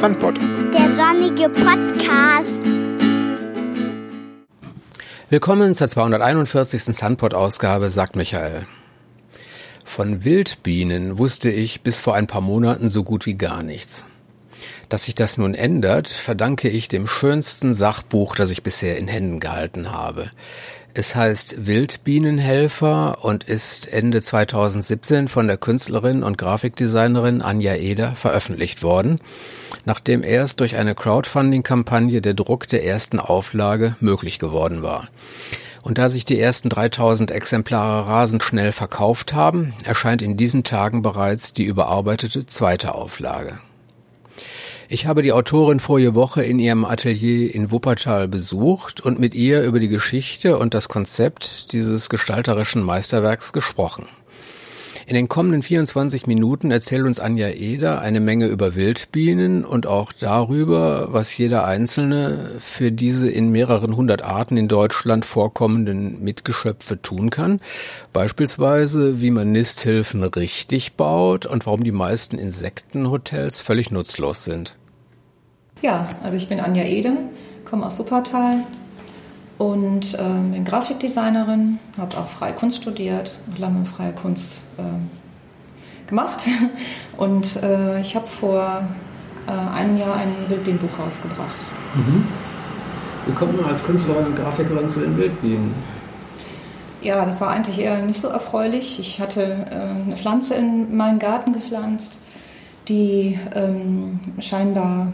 Sandpot. Der sonnige Podcast. Willkommen zur 241. Sunpot-Ausgabe, sagt Michael. Von Wildbienen wusste ich bis vor ein paar Monaten so gut wie gar nichts. Dass sich das nun ändert, verdanke ich dem schönsten Sachbuch, das ich bisher in Händen gehalten habe. Es heißt Wildbienenhelfer und ist Ende 2017 von der Künstlerin und Grafikdesignerin Anja Eder veröffentlicht worden, nachdem erst durch eine Crowdfunding-Kampagne der Druck der ersten Auflage möglich geworden war. Und da sich die ersten 3000 Exemplare rasend schnell verkauft haben, erscheint in diesen Tagen bereits die überarbeitete zweite Auflage. Ich habe die Autorin vorige Woche in ihrem Atelier in Wuppertal besucht und mit ihr über die Geschichte und das Konzept dieses gestalterischen Meisterwerks gesprochen. In den kommenden 24 Minuten erzählt uns Anja Eder eine Menge über Wildbienen und auch darüber, was jeder einzelne für diese in mehreren hundert Arten in Deutschland vorkommenden Mitgeschöpfe tun kann. Beispielsweise, wie man Nisthilfen richtig baut und warum die meisten Insektenhotels völlig nutzlos sind. Ja, also ich bin Anja Ede, komme aus Wuppertal und äh, bin Grafikdesignerin, habe auch freie Kunst studiert, lange freie Kunst äh, gemacht und äh, ich habe vor äh, einem Jahr ein Wildbienenbuch rausgebracht. Mhm. Wie kommt man als Künstlerin und Grafikerin zu den Wildbienen? Ja, das war eigentlich eher nicht so erfreulich. Ich hatte äh, eine Pflanze in meinen Garten gepflanzt, die ähm, scheinbar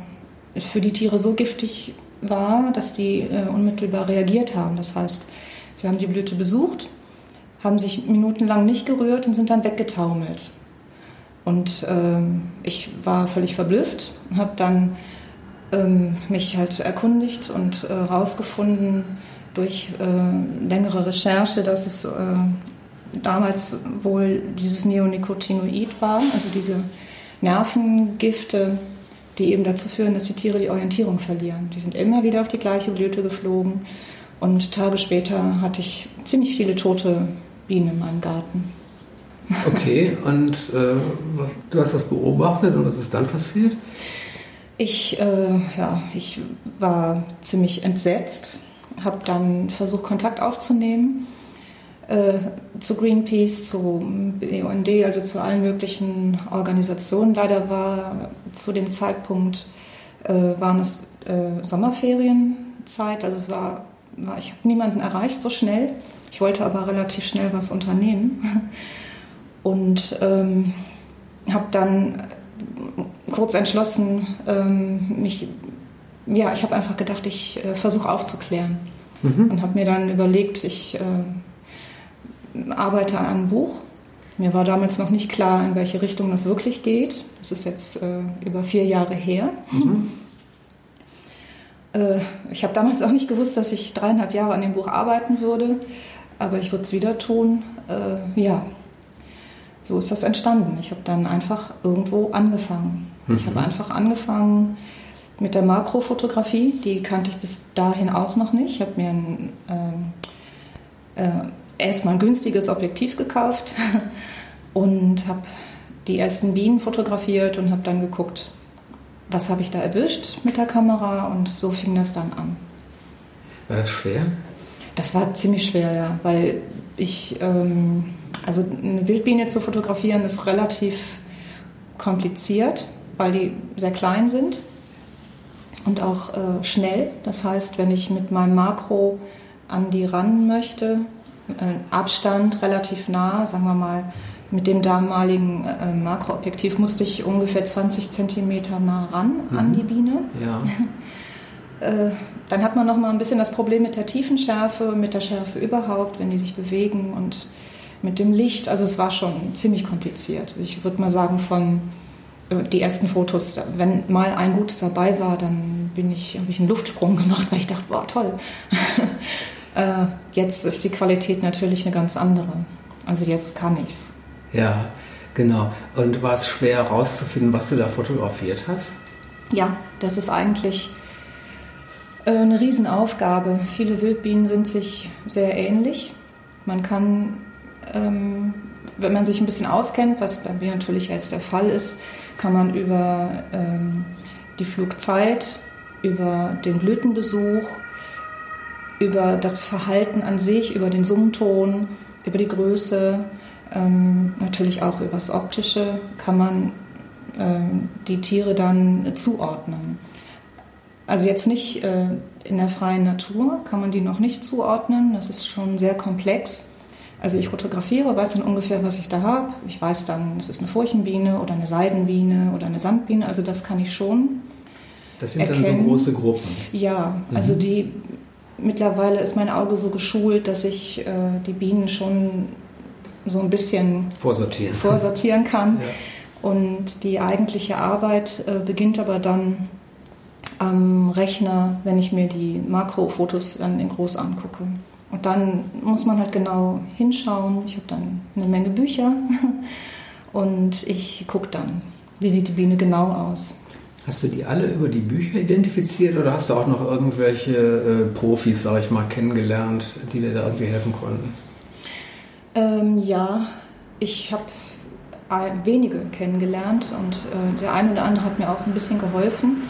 für die Tiere so giftig war, dass die äh, unmittelbar reagiert haben. Das heißt, sie haben die Blüte besucht, haben sich minutenlang nicht gerührt und sind dann weggetaumelt. Und ähm, ich war völlig verblüfft und habe dann ähm, mich halt erkundigt und äh, durch äh, längere Recherche, dass es äh, damals wohl dieses Neonicotinoid war, also diese Nervengifte, die eben dazu führen, dass die Tiere die Orientierung verlieren. Die sind immer wieder auf die gleiche Blüte geflogen und Tage später hatte ich ziemlich viele tote Bienen in meinem Garten. Okay, und äh, du hast das beobachtet und was ist dann passiert? Ich, äh, ja, ich war ziemlich entsetzt, habe dann versucht, Kontakt aufzunehmen äh, zu Greenpeace, zu BUND, also zu allen möglichen Organisationen. Leider war zu dem Zeitpunkt äh, waren es äh, Sommerferienzeit, also es war, war ich habe niemanden erreicht so schnell. Ich wollte aber relativ schnell was unternehmen und ähm, habe dann kurz entschlossen, ähm, mich, ja, ich habe einfach gedacht, ich äh, versuche aufzuklären mhm. und habe mir dann überlegt, ich äh, arbeite an einem Buch. Mir war damals noch nicht klar, in welche Richtung das wirklich geht. Das ist jetzt äh, über vier Jahre her. Mhm. Äh, ich habe damals auch nicht gewusst, dass ich dreieinhalb Jahre an dem Buch arbeiten würde, aber ich würde es wieder tun. Äh, ja, so ist das entstanden. Ich habe dann einfach irgendwo angefangen. Mhm. Ich habe einfach angefangen mit der Makrofotografie. Die kannte ich bis dahin auch noch nicht. Ich habe mir ein ähm, äh, erstmal ein günstiges Objektiv gekauft und habe die ersten Bienen fotografiert und habe dann geguckt, was habe ich da erwischt mit der Kamera und so fing das dann an. War das schwer? Das war ziemlich schwer, ja, weil ich, ähm, also eine Wildbiene zu fotografieren ist relativ kompliziert, weil die sehr klein sind und auch äh, schnell. Das heißt, wenn ich mit meinem Makro an die ran möchte, Abstand relativ nah, sagen wir mal, mit dem damaligen äh, Makroobjektiv musste ich ungefähr 20 Zentimeter nah ran mhm. an die Biene. Ja. äh, dann hat man noch mal ein bisschen das Problem mit der Tiefenschärfe, mit der Schärfe überhaupt, wenn die sich bewegen und mit dem Licht. Also es war schon ziemlich kompliziert. Ich würde mal sagen, von äh, die ersten Fotos, wenn mal ein gutes dabei war, dann bin ich, habe ich einen Luftsprung gemacht, weil ich dachte, boah, toll. Äh, jetzt ist die Qualität natürlich eine ganz andere. Also jetzt kann ich's. Ja, genau. Und war es schwer herauszufinden, was du da fotografiert hast? Ja, das ist eigentlich äh, eine Riesenaufgabe. Viele Wildbienen sind sich sehr ähnlich. Man kann, ähm, wenn man sich ein bisschen auskennt, was bei mir natürlich jetzt der Fall ist, kann man über ähm, die Flugzeit, über den Blütenbesuch, über das Verhalten an sich, über den Summton, über die Größe, ähm, natürlich auch über das Optische kann man ähm, die Tiere dann zuordnen. Also jetzt nicht äh, in der freien Natur kann man die noch nicht zuordnen, das ist schon sehr komplex. Also ich fotografiere, weiß dann ungefähr, was ich da habe. Ich weiß dann, es ist eine Furchenbiene oder eine Seidenbiene oder eine Sandbiene, also das kann ich schon. Das sind erkennen. dann so große Gruppen. Ja, mhm. also die mittlerweile ist mein Auge so geschult, dass ich äh, die Bienen schon so ein bisschen vorsortieren, vorsortieren kann. Ja. Und die eigentliche Arbeit äh, beginnt aber dann am Rechner, wenn ich mir die Makrofotos dann in groß angucke. Und dann muss man halt genau hinschauen. Ich habe dann eine Menge Bücher und ich gucke dann, wie sieht die Biene genau aus. Hast du die alle über die Bücher identifiziert oder hast du auch noch irgendwelche äh, Profis, sage ich mal, kennengelernt, die dir da irgendwie helfen konnten? Ähm, ja, ich habe wenige kennengelernt und äh, der eine oder andere hat mir auch ein bisschen geholfen.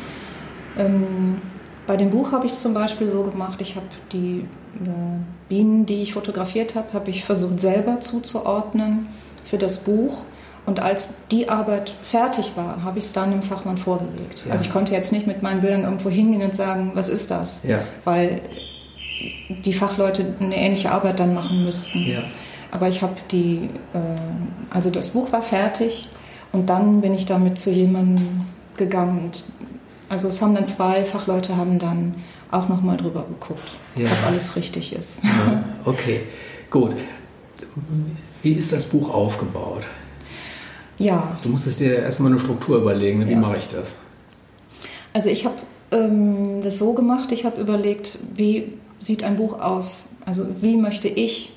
Ähm, bei dem Buch habe ich zum Beispiel so gemacht, ich habe die äh, Bienen, die ich fotografiert habe, habe ich versucht selber zuzuordnen für das Buch. Und als die Arbeit fertig war, habe ich es dann dem Fachmann vorgelegt. Ja. Also ich konnte jetzt nicht mit meinen Bildern irgendwo hingehen und sagen, was ist das? Ja. Weil die Fachleute eine ähnliche Arbeit dann machen müssten. Ja. Aber ich habe die, äh, also das Buch war fertig und dann bin ich damit zu jemandem gegangen. Also es haben dann zwei Fachleute haben dann auch nochmal drüber geguckt, ob alles richtig ist. Okay, gut. Wie ist das Buch aufgebaut? Ja. Du musstest dir erstmal eine Struktur überlegen, wie ja. mache ich das? Also ich habe ähm, das so gemacht, ich habe überlegt, wie sieht ein Buch aus? Also wie möchte ich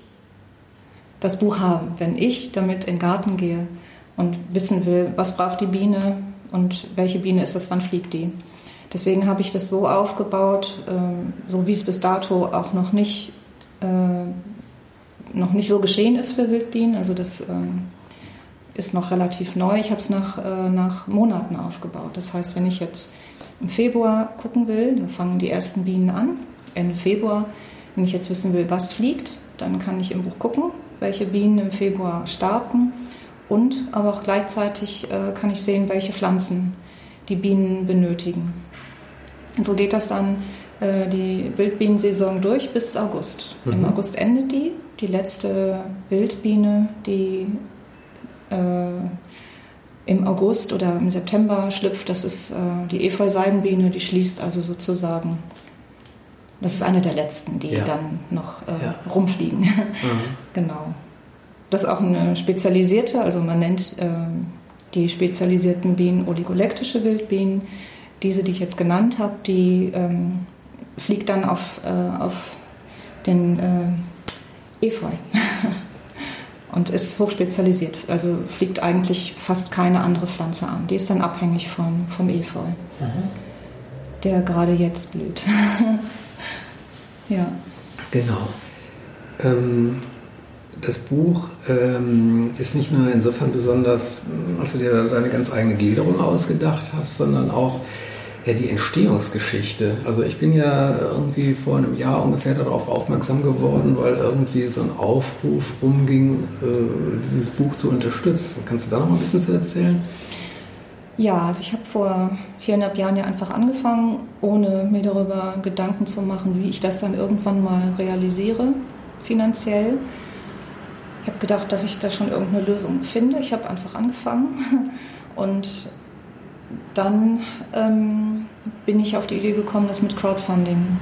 das Buch haben, wenn ich damit in den Garten gehe und wissen will, was braucht die Biene und welche Biene ist das, wann fliegt die. Deswegen habe ich das so aufgebaut, ähm, so wie es bis dato auch noch nicht, äh, noch nicht so geschehen ist für Wildbienen. Also das ähm, ist noch relativ neu. Ich habe es nach, äh, nach Monaten aufgebaut. Das heißt, wenn ich jetzt im Februar gucken will, dann fangen die ersten Bienen an, Ende Februar. Wenn ich jetzt wissen will, was fliegt, dann kann ich im Buch gucken, welche Bienen im Februar starten und aber auch gleichzeitig äh, kann ich sehen, welche Pflanzen die Bienen benötigen. Und so geht das dann äh, die Wildbienensaison durch bis August. Mhm. Im August endet die. Die letzte Wildbiene, die im August oder im September schlüpft, das ist äh, die Efeu-Seidenbiene, die schließt also sozusagen. Das ist eine der letzten, die ja. dann noch äh, ja. rumfliegen. Mhm. genau. Das ist auch eine spezialisierte, also man nennt äh, die spezialisierten Bienen oligoleptische Wildbienen. Diese, die ich jetzt genannt habe, die ähm, fliegt dann auf, äh, auf den äh, Efeu und ist hochspezialisiert. Also fliegt eigentlich fast keine andere Pflanze an. Die ist dann abhängig vom, vom Efeu, mhm. der gerade jetzt blüht. ja. Genau. Ähm, das Buch ähm, ist nicht nur insofern besonders, als du dir deine ganz eigene Gliederung ausgedacht hast, sondern auch ja, die Entstehungsgeschichte. Also ich bin ja irgendwie vor einem Jahr ungefähr darauf aufmerksam geworden, weil irgendwie so ein Aufruf rumging, äh, dieses Buch zu unterstützen. Kannst du da noch mal ein bisschen zu erzählen? Ja, also ich habe vor viereinhalb Jahren ja einfach angefangen, ohne mir darüber Gedanken zu machen, wie ich das dann irgendwann mal realisiere, finanziell. Ich habe gedacht, dass ich da schon irgendeine Lösung finde. Ich habe einfach angefangen und dann ähm, bin ich auf die Idee gekommen, das mit Crowdfunding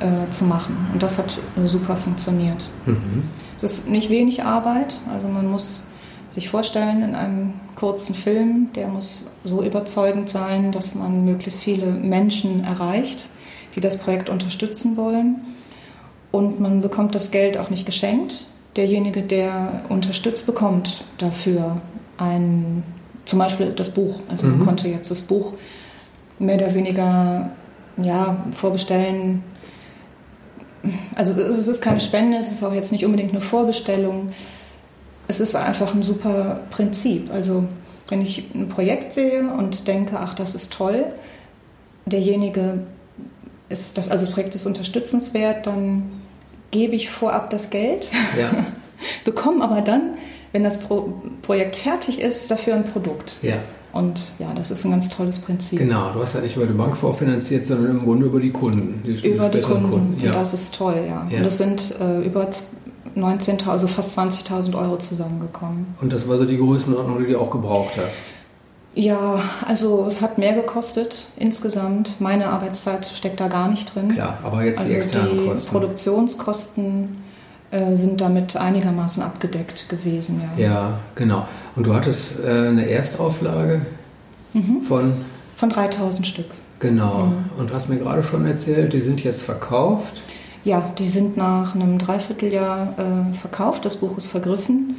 äh, zu machen. Und das hat äh, super funktioniert. Mhm. Es ist nicht wenig Arbeit, also man muss sich vorstellen, in einem kurzen Film, der muss so überzeugend sein, dass man möglichst viele Menschen erreicht, die das Projekt unterstützen wollen. Und man bekommt das Geld auch nicht geschenkt, derjenige, der unterstützt, bekommt dafür ein, zum Beispiel das Buch. Also mhm. man konnte jetzt das Buch mehr oder weniger ja, vorbestellen. Also es ist keine Spende, es ist auch jetzt nicht unbedingt eine Vorbestellung. Es ist einfach ein super Prinzip. Also wenn ich ein Projekt sehe und denke, ach, das ist toll, derjenige ist, das, also das Projekt ist unterstützenswert, dann gebe ich vorab das Geld, Ja. bekomme aber dann, wenn das Pro Projekt fertig ist, dafür ein Produkt. Ja. Und ja, das ist ein ganz tolles Prinzip. Genau, du hast ja nicht über die Bank vorfinanziert, sondern im Grunde über die Kunden. Die Über die späteren Kunden. Ja. Und das ist toll, ja. Ja. Und es sind äh, über 19.000, also fast 20.000 Euro zusammengekommen. Und das war so die Größenordnung, die du auch gebraucht hast. Ja, also es hat mehr gekostet insgesamt. Meine Arbeitszeit steckt da gar nicht drin. Klar, aber jetzt also die externen die Kosten. Produktionskosten äh, sind damit einigermaßen abgedeckt gewesen, ja. Ja, genau. Und du hattest äh, eine Erstauflage Mhm. von, Von 3.000 Stück. genau. Mhm. Und du hast mir gerade schon erzählt, die sind jetzt verkauft. Ja, die sind nach einem Dreivierteljahr äh, verkauft. Das Buch ist vergriffen.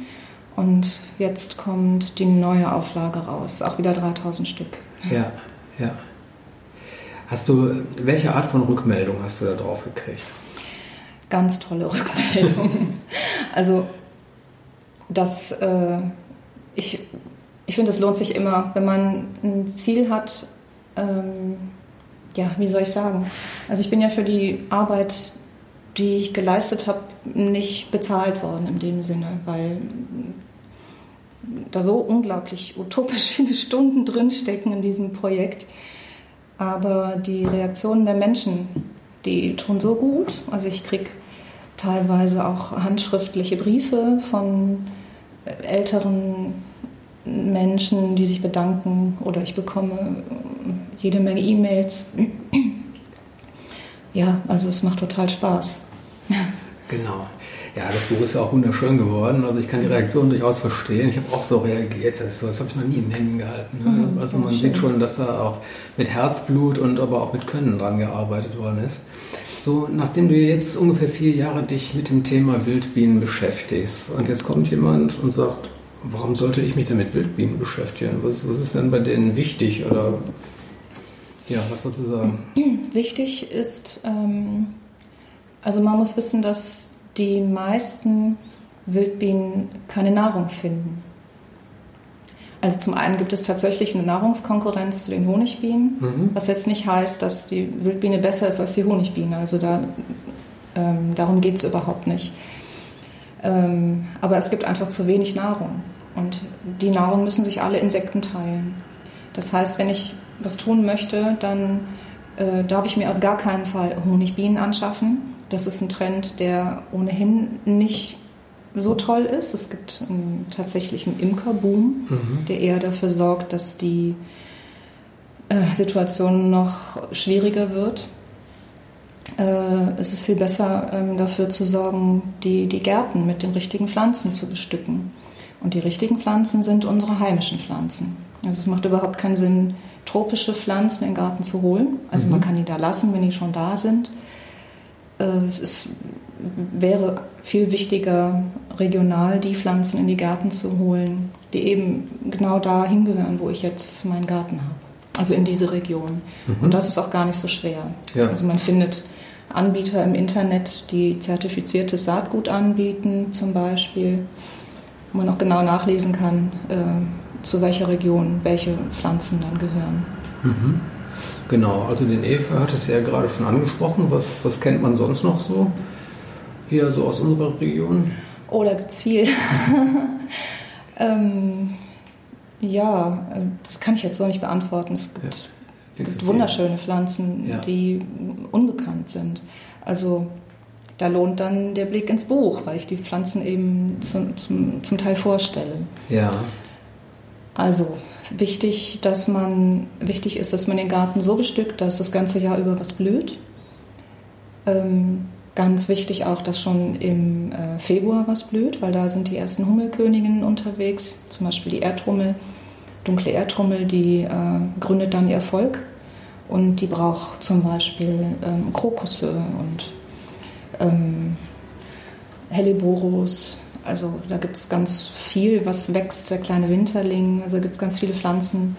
Und jetzt kommt die neue Auflage raus. Auch wieder 3000 Stück. Ja, ja. Hast du, welche Art von Rückmeldung hast du da drauf gekriegt? Ganz tolle Rückmeldung. also, das, äh, ich, ich finde, es lohnt sich immer, wenn man ein Ziel hat. Ähm, ja, wie soll ich sagen? Also, ich bin ja für die Arbeit, die ich geleistet habe, nicht bezahlt worden in dem Sinne, weil da so unglaublich utopisch viele Stunden drinstecken in diesem Projekt. Aber die Reaktionen der Menschen, die tun so gut. Also ich kriege teilweise auch handschriftliche Briefe von älteren Menschen, die sich bedanken oder ich bekomme jede Menge E-Mails. Ja, also es macht total Spaß. Genau. Ja, das Buch ist ja auch wunderschön geworden. Also ich kann die Reaktion durchaus verstehen. Ich habe auch so reagiert. Das, das habe ich noch nie in Händen gehalten. Ne? Mhm, Also man sieht schon, dass da auch mit Herzblut und aber auch mit Können dran gearbeitet worden ist. So, nachdem du jetzt ungefähr vier Jahre dich mit dem Thema Wildbienen beschäftigst und jetzt kommt jemand und sagt, warum sollte ich mich denn mit Wildbienen beschäftigen? Was, was ist denn bei denen wichtig? Oder ja, was wolltest du sagen? Wichtig ist, ähm, also man muss wissen, dass die meisten Wildbienen keine Nahrung finden. Also zum einen gibt es tatsächlich eine Nahrungskonkurrenz zu den Honigbienen, Mhm. was jetzt nicht heißt, dass die Wildbiene besser ist als die Honigbiene. Also da, ähm, darum geht es überhaupt nicht. Ähm, aber es gibt einfach zu wenig Nahrung. Und die Nahrung müssen sich alle Insekten teilen. Das heißt, wenn ich was tun möchte, dann äh, darf ich mir auf gar keinen Fall Honigbienen anschaffen. Das ist ein Trend, der ohnehin nicht so toll ist. Es gibt einen, tatsächlich einen Imkerboom, Mhm. der eher dafür sorgt, dass die äh, Situation noch schwieriger wird. Äh, es ist viel besser, ähm, dafür zu sorgen, die, die Gärten mit den richtigen Pflanzen zu bestücken. Und die richtigen Pflanzen sind unsere heimischen Pflanzen. Also es macht überhaupt keinen Sinn, tropische Pflanzen in den Garten zu holen. Also man kann die da lassen, wenn die schon da sind. Äh, Es wäre viel wichtiger, regional die Pflanzen in die Gärten zu holen, die eben genau da hingehören, wo ich jetzt meinen Garten habe. Also in diese Region. Und das ist auch gar nicht so schwer. Ja. Also man findet Anbieter im Internet, die zertifiziertes Saatgut anbieten, zum Beispiel, wo man auch genau nachlesen kann, äh, zu welcher Region welche Pflanzen dann gehören. Mhm. Genau, also den Eva hat es ja gerade schon angesprochen. Was, was kennt man sonst noch so? Hier so aus unserer Region? Oh, da gibt es viel. ähm, ja, äh, das kann ich jetzt so nicht beantworten. Es gibt, Ja, gibt wunderschöne Pflanzen, Ja. die unbekannt sind. Also da lohnt dann der Blick ins Buch, weil ich die Pflanzen eben zum, zum, zum Teil vorstelle. Ja, Also wichtig, dass man wichtig ist, dass man den Garten so bestückt, dass das ganze Jahr über was blüht. Ähm, ganz wichtig auch, dass schon im äh, Februar was blüht, weil da sind die ersten Hummelköniginnen unterwegs, zum Beispiel die Erdhummel, dunkle Erdhummel, die äh, gründet dann ihr Erfolg und die braucht zum Beispiel ähm, Krokusse und ähm, Helleborus. Also da gibt es ganz viel, was wächst, der kleine Winterling. Also gibt es ganz viele Pflanzen.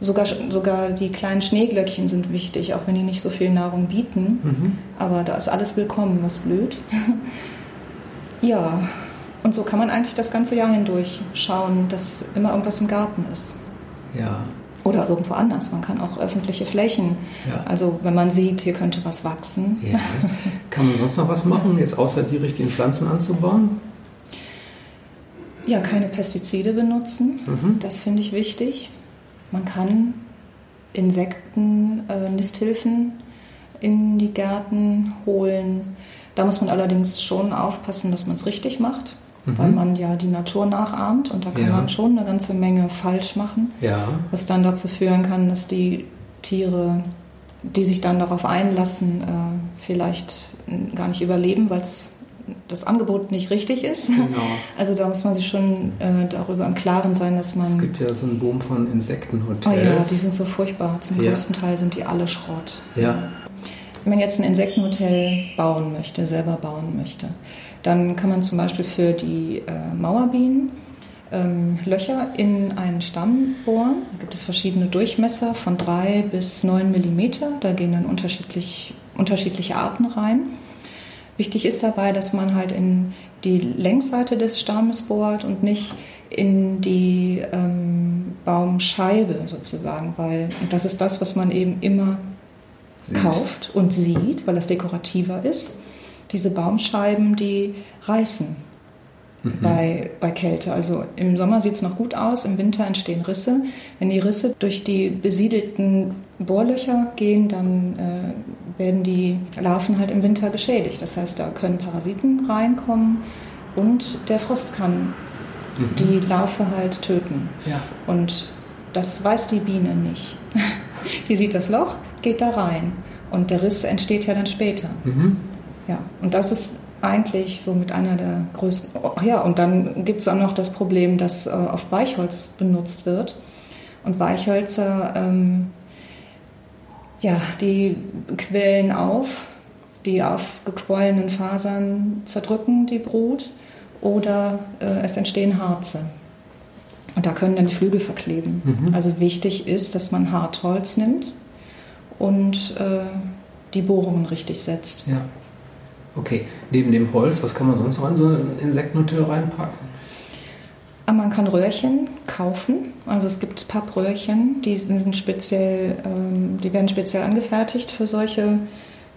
Sogar, sogar die kleinen Schneeglöckchen sind wichtig, auch wenn die nicht so viel Nahrung bieten. mhm. Aber da ist alles willkommen, was blüht. ja, und so kann man eigentlich das ganze Jahr hindurch schauen, dass immer irgendwas im Garten ist. ja. Oder irgendwo anders. Man kann auch öffentliche Flächen. Ja. Also wenn man sieht, hier könnte was wachsen. Ja. Kann man sonst noch was machen, jetzt außer die richtigen Pflanzen anzubauen? Ja, keine Pestizide benutzen. Mhm. Das finde ich wichtig. Man kann Insekten, äh, Nisthilfen in die Gärten holen. Da muss man allerdings schon aufpassen, dass man es richtig macht, Mhm. weil man ja die Natur nachahmt und da kann Ja. man schon eine ganze Menge falsch machen, Ja. was dann dazu führen kann, dass die Tiere, die sich dann darauf einlassen, äh, vielleicht gar nicht überleben, weil das Angebot nicht richtig ist. Genau. Also da muss man sich schon äh, darüber im Klaren sein, dass Es man gibt ja so einen Boom von Insektenhotels. Oh ja, die sind so furchtbar. Zum Ja. größten Teil sind die alle Schrott. Ja. Wenn man jetzt ein Insektenhotel bauen möchte, selber bauen möchte, dann kann man zum Beispiel für die äh, Mauerbienen ähm, Löcher in einen Stamm bohren. Da gibt es verschiedene Durchmesser von drei bis neun Millimeter. Da gehen dann unterschiedlich, unterschiedliche Arten rein. Wichtig ist dabei, dass man halt in die Längsseite des Stammes bohrt und nicht in die ähm, Baumscheibe sozusagen, weil und das ist das, was man eben immer Sieht. kauft und sieht, weil das dekorativer ist. Diese Baumscheiben, die reißen bei, bei Kälte. Also im Sommer sieht es noch gut aus, im Winter entstehen Risse. Wenn die Risse durch die besiedelten Bohrlöcher gehen, dann äh, werden die Larven halt im Winter geschädigt. Das heißt, da können Parasiten reinkommen und der Frost kann die Larve halt töten. Ja. Und das weiß die Biene nicht. Die sieht das Loch, geht da rein. Und der Riss entsteht ja dann später. Mhm. Ja, und das ist eigentlich so mit einer der größten. Ach ja, und dann gibt es auch noch das Problem, dass äh, oft Weichholz benutzt wird. Und Weichhölzer, ähm, ja, die quellen auf, die aufgequollenen Fasern zerdrücken die Brut oder äh, es entstehen Harze. Und da können dann die Flügel verkleben. Mhm. Also wichtig ist, dass man Hartholz nimmt und äh, die Bohrungen richtig setzt. Ja. Okay, neben dem Holz, was kann man sonst noch in so ein Insektenhotel reinpacken? Aber man kann Röhrchen kaufen. Also es gibt Pappröhrchen, die sind speziell, ähm, die werden speziell angefertigt für solche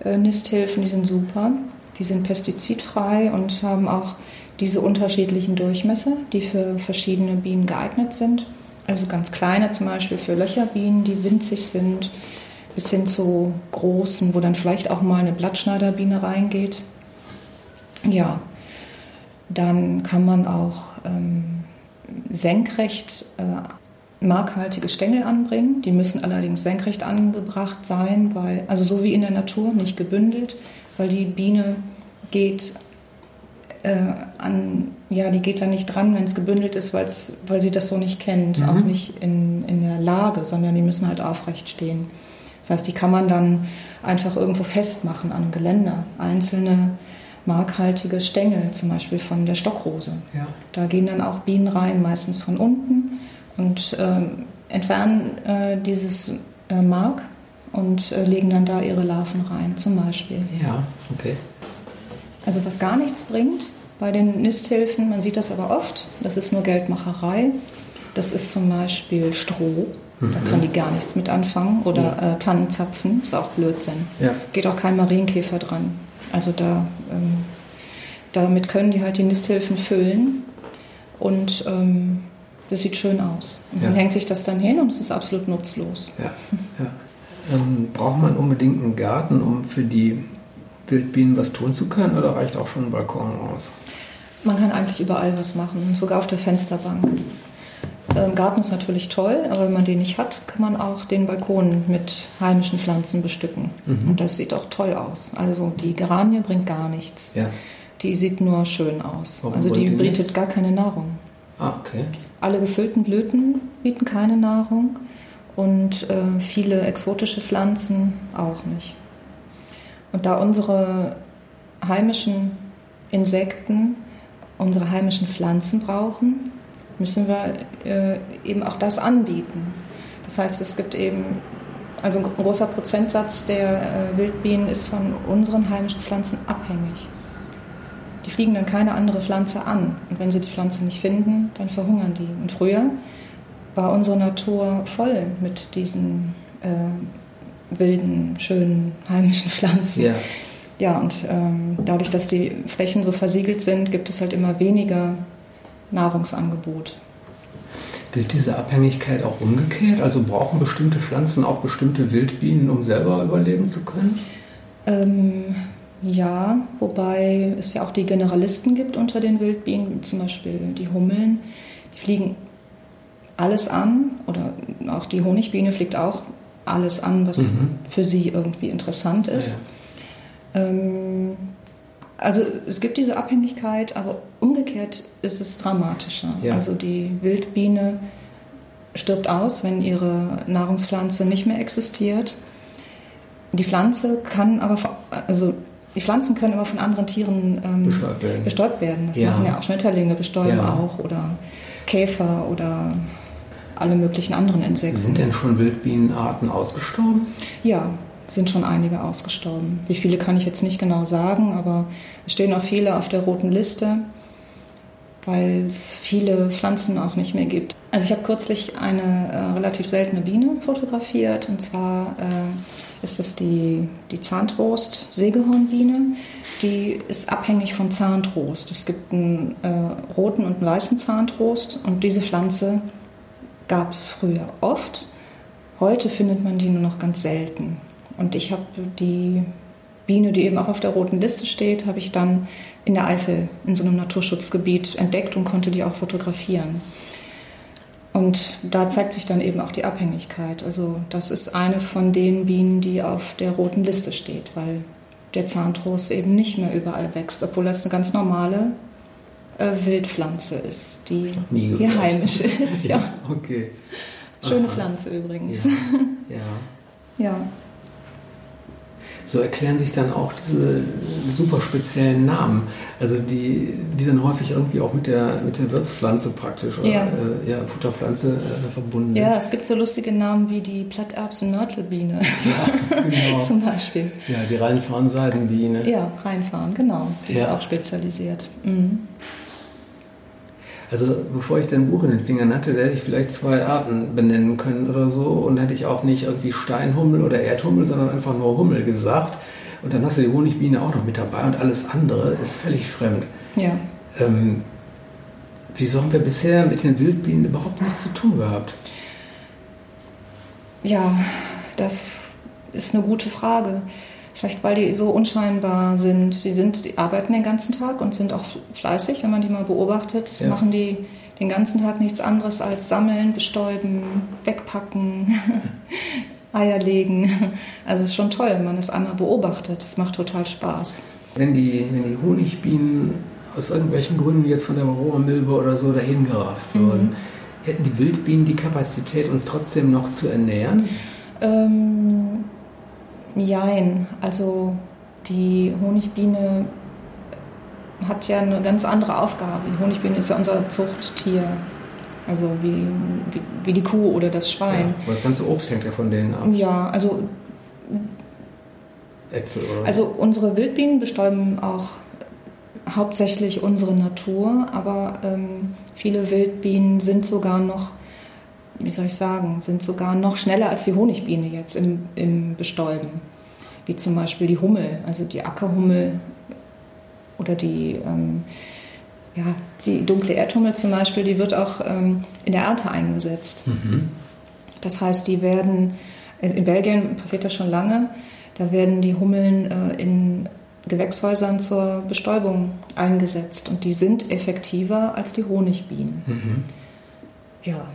äh, Nisthilfen. Die sind super. Die sind pestizidfrei und haben auch diese unterschiedlichen Durchmesser, die für verschiedene Bienen geeignet sind. Also ganz kleine zum Beispiel für Löcherbienen, die winzig sind, bis hin zu großen, wo dann vielleicht auch mal eine Blattschneiderbiene reingeht. Ja, dann kann man auch ähm, senkrecht äh, markhaltige Stängel anbringen. Die müssen allerdings senkrecht angebracht sein, weil, also so wie in der Natur, nicht gebündelt, weil die Biene geht äh, an, ja, die geht da nicht dran, wenn es gebündelt ist, weil's, weil sie das so nicht kennt, Mhm. auch nicht in, in der Lage, sondern die müssen halt aufrecht stehen. Das heißt, die kann man dann einfach irgendwo festmachen an einem Geländer. Einzelne markhaltige Stängel, zum Beispiel von der Stockrose. Ja. Da gehen dann auch Bienen rein, meistens von unten und ähm, entfernen äh, dieses äh, Mark und äh, legen dann da ihre Larven rein, zum Beispiel. Ja, okay. Also was gar nichts bringt bei den Nisthilfen, man sieht das aber oft, das ist nur Geldmacherei. Das ist zum Beispiel Stroh, da kann die gar nichts mit anfangen. Oder äh, Tannenzapfen, ist auch Blödsinn. Ja. Geht auch kein Marienkäfer dran. Also da, ähm, damit können die halt die Nisthilfen füllen und ähm, das sieht schön aus. Und Ja. man hängt sich das dann hin und es ist absolut nutzlos. Ja, ja. Ähm, braucht man unbedingt einen Garten, um für die Wildbienen was tun zu können, oder reicht auch schon ein Balkon aus? Man kann eigentlich überall was machen, sogar auf der Fensterbank. Ähm, Garten ist natürlich toll, aber wenn man den nicht hat, kann man auch den Balkon mit heimischen Pflanzen bestücken. Mhm. Und das sieht auch toll aus. Also die Geranie bringt gar nichts. Ja. Die sieht nur schön aus. Warum also die bietet gar keine Nahrung. Ah, okay. Alle gefüllten Blüten bieten keine Nahrung und äh, viele exotische Pflanzen auch nicht. Und da unsere heimischen Insekten unsere heimischen Pflanzen brauchen, müssen wir äh, eben auch das anbieten. Das heißt, es gibt eben, also ein großer Prozentsatz der äh, Wildbienen ist von unseren heimischen Pflanzen abhängig. Die fliegen dann keine andere Pflanze an. Und wenn sie die Pflanze nicht finden, dann verhungern die. Und früher war unsere Natur voll mit diesen äh, wilden, schönen, heimischen Pflanzen. Ja. Ja, und ähm, dadurch, dass die Flächen so versiegelt sind, gibt es halt immer weniger Nahrungsangebot. Gilt diese Abhängigkeit auch umgekehrt? Also brauchen bestimmte Pflanzen auch bestimmte Wildbienen, um selber überleben zu können? Ähm, ja, wobei es ja auch die Generalisten gibt unter den Wildbienen, zum Beispiel die Hummeln. Die fliegen alles an oder auch die Honigbiene fliegt auch alles an, was Mhm. für sie irgendwie interessant ist. Ähm, also es gibt diese Abhängigkeit, aber umgekehrt ist es dramatischer. Ja. Also die Wildbiene stirbt aus, wenn ihre Nahrungspflanze nicht mehr existiert. Die Pflanze kann aber, also die Pflanzen können aber von anderen Tieren ähm, Bestäubt werden. bestäubt werden. Das Ja. machen ja auch Schmetterlinge, bestäuben Ja. auch oder Käfer oder alle möglichen anderen Insekten. Sind denn schon Wildbienenarten ausgestorben? Ja, sind schon einige ausgestorben. Wie viele kann ich jetzt nicht genau sagen, aber es stehen auch viele auf der roten Liste, weil es viele Pflanzen auch nicht mehr gibt. Also ich habe kürzlich eine äh, relativ seltene Biene fotografiert und zwar äh, ist es die, die Zahntrost Sägehornbiene. Die ist abhängig von Zahntrost. Es gibt einen äh, roten und einen weißen Zahntrost und diese Pflanze gab es früher oft. Heute findet man die nur noch ganz selten. Und ich habe die Biene, die eben auch auf der roten Liste steht, habe ich dann in der Eifel in so einem Naturschutzgebiet entdeckt und konnte die auch fotografieren. Und da zeigt sich dann eben auch die Abhängigkeit. Also das ist eine von den Bienen, die auf der roten Liste steht, weil der Zahntrost eben nicht mehr überall wächst, obwohl das eine ganz normale äh, Wildpflanze ist, die hier gehört. heimisch ist. Ja. Okay. Schöne Aha. Pflanze übrigens. Ja. ja. ja. So erklären sich dann auch diese super speziellen Namen, also die, die dann häufig irgendwie auch mit der, mit der Wirtspflanze praktisch oder Ja. äh, ja, Futterpflanze äh, verbunden sind. Ja, es gibt so lustige Namen wie die Platterbsen-Mörtelbiene Ja, genau. zum Beispiel. Ja, die Rheinfahren-Seidenbiene. Ja, reinfahren, genau. Die ist Ja. auch spezialisiert. Mhm. Also bevor ich dein Buch in den Fingern hatte, hätte ich vielleicht zwei Arten benennen können oder so und hätte ich auch nicht irgendwie Steinhummel oder Erdhummel, sondern einfach nur Hummel gesagt. Und dann hast du die Honigbiene auch noch mit dabei und alles andere ist völlig fremd. Ja. Ähm, wieso haben wir bisher mit den Wildbienen überhaupt nichts zu tun gehabt? ja, das ist eine gute Frage. Vielleicht weil die so unscheinbar sind. Sie sind, die arbeiten den ganzen Tag und sind auch fleißig, wenn man die mal beobachtet. Ja. Machen die den ganzen Tag nichts anderes als sammeln, bestäuben, wegpacken, Eier legen. Also es ist schon toll, wenn man das einmal beobachtet. Es macht total Spaß. Wenn die, wenn die Honigbienen aus irgendwelchen Gründen jetzt von der Varroa-Milbe oder so dahin gerafft würden, hätten die Wildbienen die Kapazität, uns trotzdem noch zu ernähren? Ähm, jein. Also die Honigbiene hat ja eine ganz andere Aufgabe. Die Honigbiene ist ja unser Zuchttier. Also wie, wie, wie die Kuh oder das Ja, Schwein. aber das ganze Obst hängt ja von denen ab. Ja, also, Äpfel oder also unsere Wildbienen bestäuben auch hauptsächlich unsere Natur, aber ähm, viele Wildbienen sind sogar noch, wie soll ich sagen, sind sogar noch schneller als die Honigbiene jetzt im, im Bestäuben. Wie zum Beispiel die Hummel, also die Ackerhummel oder die, ähm, ja, die dunkle Erdhummel zum Beispiel, die wird auch ähm, in der Ernte eingesetzt. Mhm. Das heißt, die werden, also in Belgien passiert das schon lange, da werden die Hummeln äh, in Gewächshäusern zur Bestäubung eingesetzt und die sind effektiver als die Honigbienen. Mhm. Ja.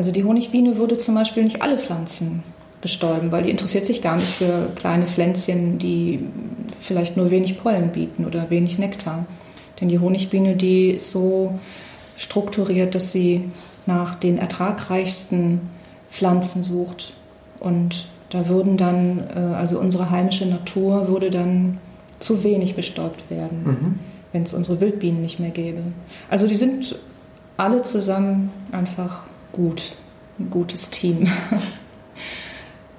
Also die Honigbiene würde zum Beispiel nicht alle Pflanzen bestäuben, weil die interessiert sich gar nicht für kleine Pflänzchen, die vielleicht nur wenig Pollen bieten oder wenig Nektar. Denn die Honigbiene, die ist so strukturiert, dass sie nach den ertragreichsten Pflanzen sucht. Und da würden dann, äh, also unsere heimische Natur würde dann zu wenig bestäubt werden Mhm. wenn es unsere Wildbienen nicht mehr gäbe. Also die sind alle zusammen einfach gut, ein gutes Team.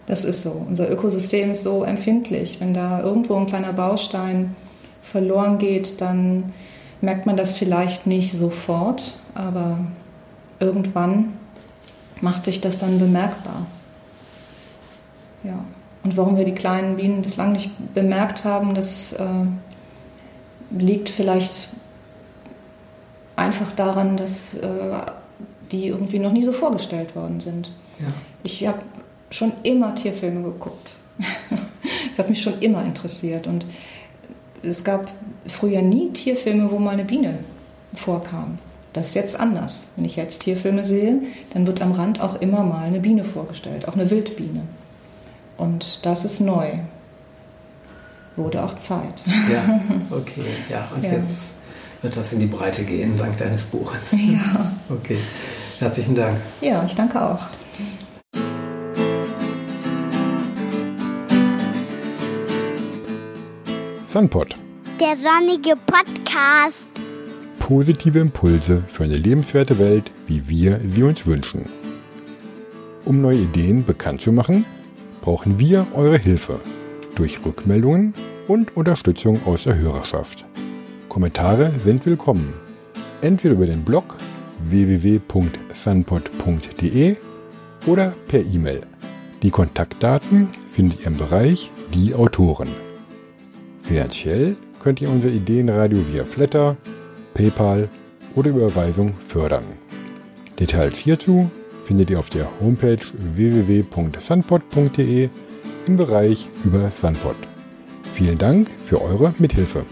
Das ist so. Unser Ökosystem ist so empfindlich. Wenn da irgendwo ein kleiner Baustein verloren geht, dann merkt man das vielleicht nicht sofort, aber irgendwann macht sich das dann bemerkbar. Ja. Und warum wir die kleinen Bienen bislang nicht bemerkt haben, das äh, liegt vielleicht einfach daran, dass äh, die irgendwie noch nie so vorgestellt worden sind. Ja. Ich habe schon immer Tierfilme geguckt. das hat mich schon immer interessiert. Und es gab früher nie Tierfilme, wo mal eine Biene vorkam. Das ist jetzt anders. Wenn ich jetzt Tierfilme sehe, dann wird am Rand auch immer mal eine Biene vorgestellt, auch eine Wildbiene. Und das ist neu. Wurde auch Zeit. Ja, okay. Ja, und ja. jetzt wird das in die Breite gehen, dank deines Buches. Ja. Okay. Herzlichen Dank. Ja, ich danke auch. Sunpod. Der sonnige Podcast. Positive Impulse für eine lebenswerte Welt, wie wir sie uns wünschen. Um neue Ideen bekannt zu machen, brauchen wir eure Hilfe durch Rückmeldungen und Unterstützung aus der Hörerschaft. Kommentare sind willkommen. Entweder über den Blog www.sunpod.de oder per E-Mail. Die Kontaktdaten findet ihr im Bereich Die Autoren. Finanziell könnt ihr unser Ideenradio via Flatter, PayPal oder Überweisung fördern. Details hierzu findet ihr auf der Homepage www.sunpod.de im Bereich über Sunpod. Vielen Dank für eure Mithilfe.